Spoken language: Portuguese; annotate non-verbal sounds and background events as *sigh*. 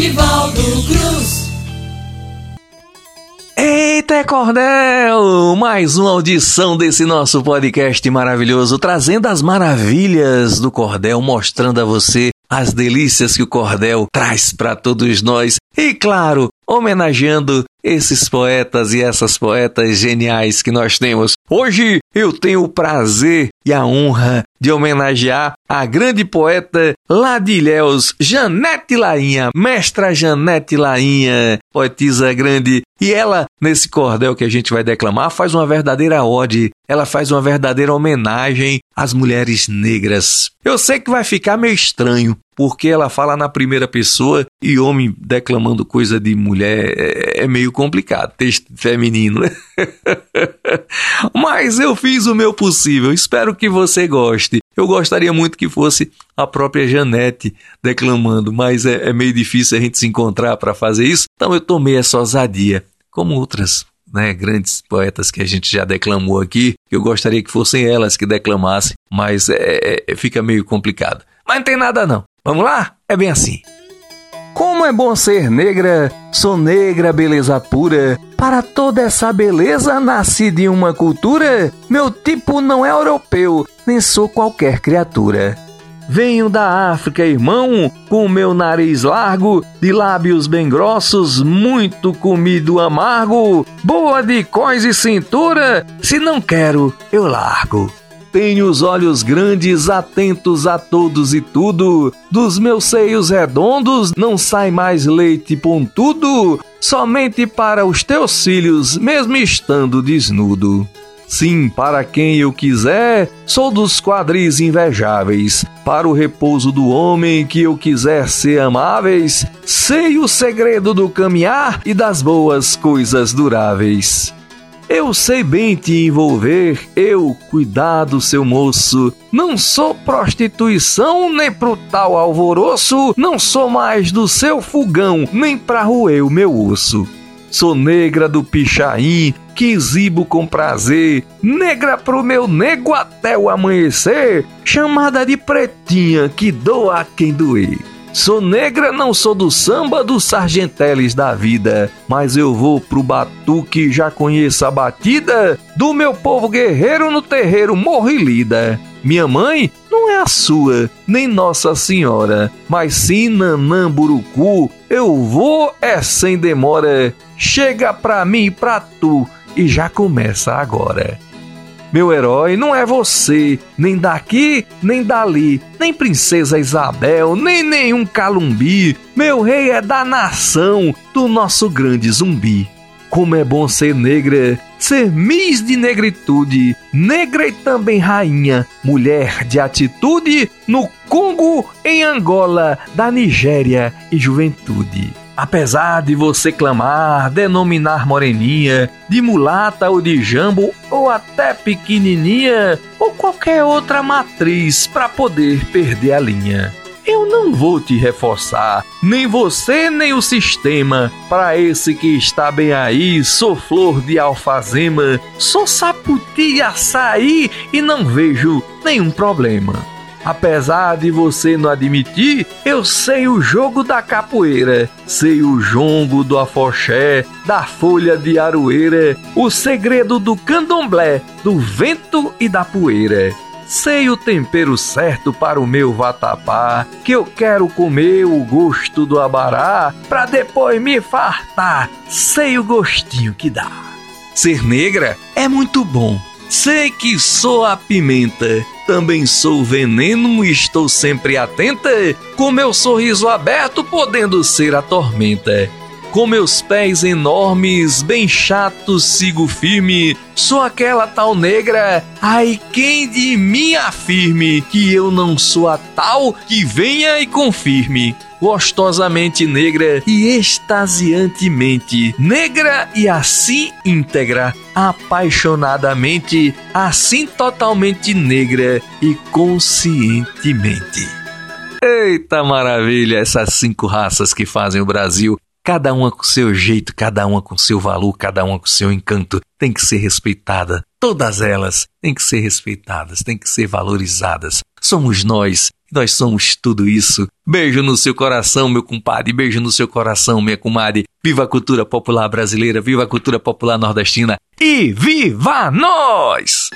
Nivaldo Cruz. Eita, é Cordel! Mais uma audição desse nosso podcast maravilhoso, trazendo as maravilhas do Cordel, mostrando a você as delícias que o Cordel traz para todos nós. E claro, homenageando esses poetas e essas poetas geniais que nós temos. Hoje eu tenho o prazer e a honra de homenagear a grande poeta lá de Ilhéus, Janete Lainha, mestra Janete Lainha, poetisa grande. E ela, nesse cordel que a gente vai declamar, faz uma verdadeira ode, ela faz uma verdadeira homenagem às mulheres negras. Eu sei que vai ficar meio estranho, porque ela fala na primeira pessoa e homem declamando coisa de mulher é, é meio complicado, texto feminino. Né? *laughs* Mas eu fiz o meu possível, espero que você goste. Eu gostaria muito que fosse a própria Janete declamando, mas é, é meio difícil a gente se encontrar para fazer isso, então eu tomei essa ousadia, como outras né, grandes poetas que a gente já declamou aqui, eu gostaria que fossem elas que declamassem, mas é, é, fica meio complicado. Mas não tem nada não. Vamos lá? É bem assim. Como é bom ser negra, sou negra, beleza pura. Para toda essa beleza nasci de uma cultura. Meu tipo não é europeu, nem sou qualquer criatura. Venho da África, irmão, com meu nariz largo, de lábios bem grossos, muito comido amargo, boa de cós e cintura, se não quero, eu largo. Tenho os olhos grandes, atentos a todos e tudo. Dos meus seios redondos não sai mais leite pontudo, somente para os teus filhos, mesmo estando desnudo. Sim, para quem eu quiser, sou dos quadris invejáveis. Para o repouso do homem que eu quiser ser amáveis, sei o segredo do caminhar e das boas coisas duráveis. Eu sei bem te envolver, eu, cuidado, seu moço. Não sou prostituição, nem pro tal alvoroço. Não sou mais do seu fogão, nem pra roer o meu osso. Sou negra do pichain, que exibo com prazer, negra pro meu nego até o amanhecer, chamada de pretinha que doa a quem doer. Sou negra, não sou do samba dos sargenteles da vida, mas eu vou pro batuque, já conheço a batida do meu povo guerreiro no terreiro morrilida. Minha mãe não é a sua, nem Nossa Senhora, mas sim Nanã. Eu vou é sem demora, chega pra mim e pra tu, e já começa agora. Meu herói não é você, nem daqui, nem dali, nem Princesa Isabel, nem nenhum calumbi. Meu rei é da nação, do nosso grande zumbi. Como é bom ser negra, ser miss de negritude, negra e também rainha, mulher de atitude no Congo, em Angola, da Nigéria e juventude. Apesar de você clamar, denominar moreninha, de mulata ou de jambo, ou até pequenininha, ou qualquer outra matriz para poder perder a linha. Eu não vou te reforçar, nem você nem o sistema. Para esse que está bem aí, sou flor de alfazema, sou saputi açaí e não vejo nenhum problema. Apesar de você não admitir, eu sei o jogo da capoeira, sei o jongo do afoxé, da folha de aroeira, o segredo do candomblé, do vento e da poeira. Sei o tempero certo para o meu vatapá, que eu quero comer o gosto do abará, pra depois me fartar. Sei o gostinho que dá. Ser negra é muito bom. Sei que sou a pimenta também sou veneno e estou sempre atenta, com meu sorriso aberto podendo ser a tormenta. Com meus pés enormes, bem chatos, sigo firme. Sou aquela tal negra, ai quem de mim afirme que eu não sou a tal que venha e confirme gostosamente negra e extasiantemente negra e assim íntegra, apaixonadamente, assim totalmente negra e conscientemente. Eita maravilha, essas cinco raças que fazem o Brasil cada uma com seu jeito, cada uma com seu valor, cada uma com seu encanto, tem que ser respeitada. Todas elas têm que ser respeitadas, têm que ser valorizadas. somos nós. Nós somos tudo isso. Beijo no seu coração, meu compadre. Beijo no seu coração, minha comadre. Viva a cultura popular brasileira, viva a cultura popular nordestina e viva nós!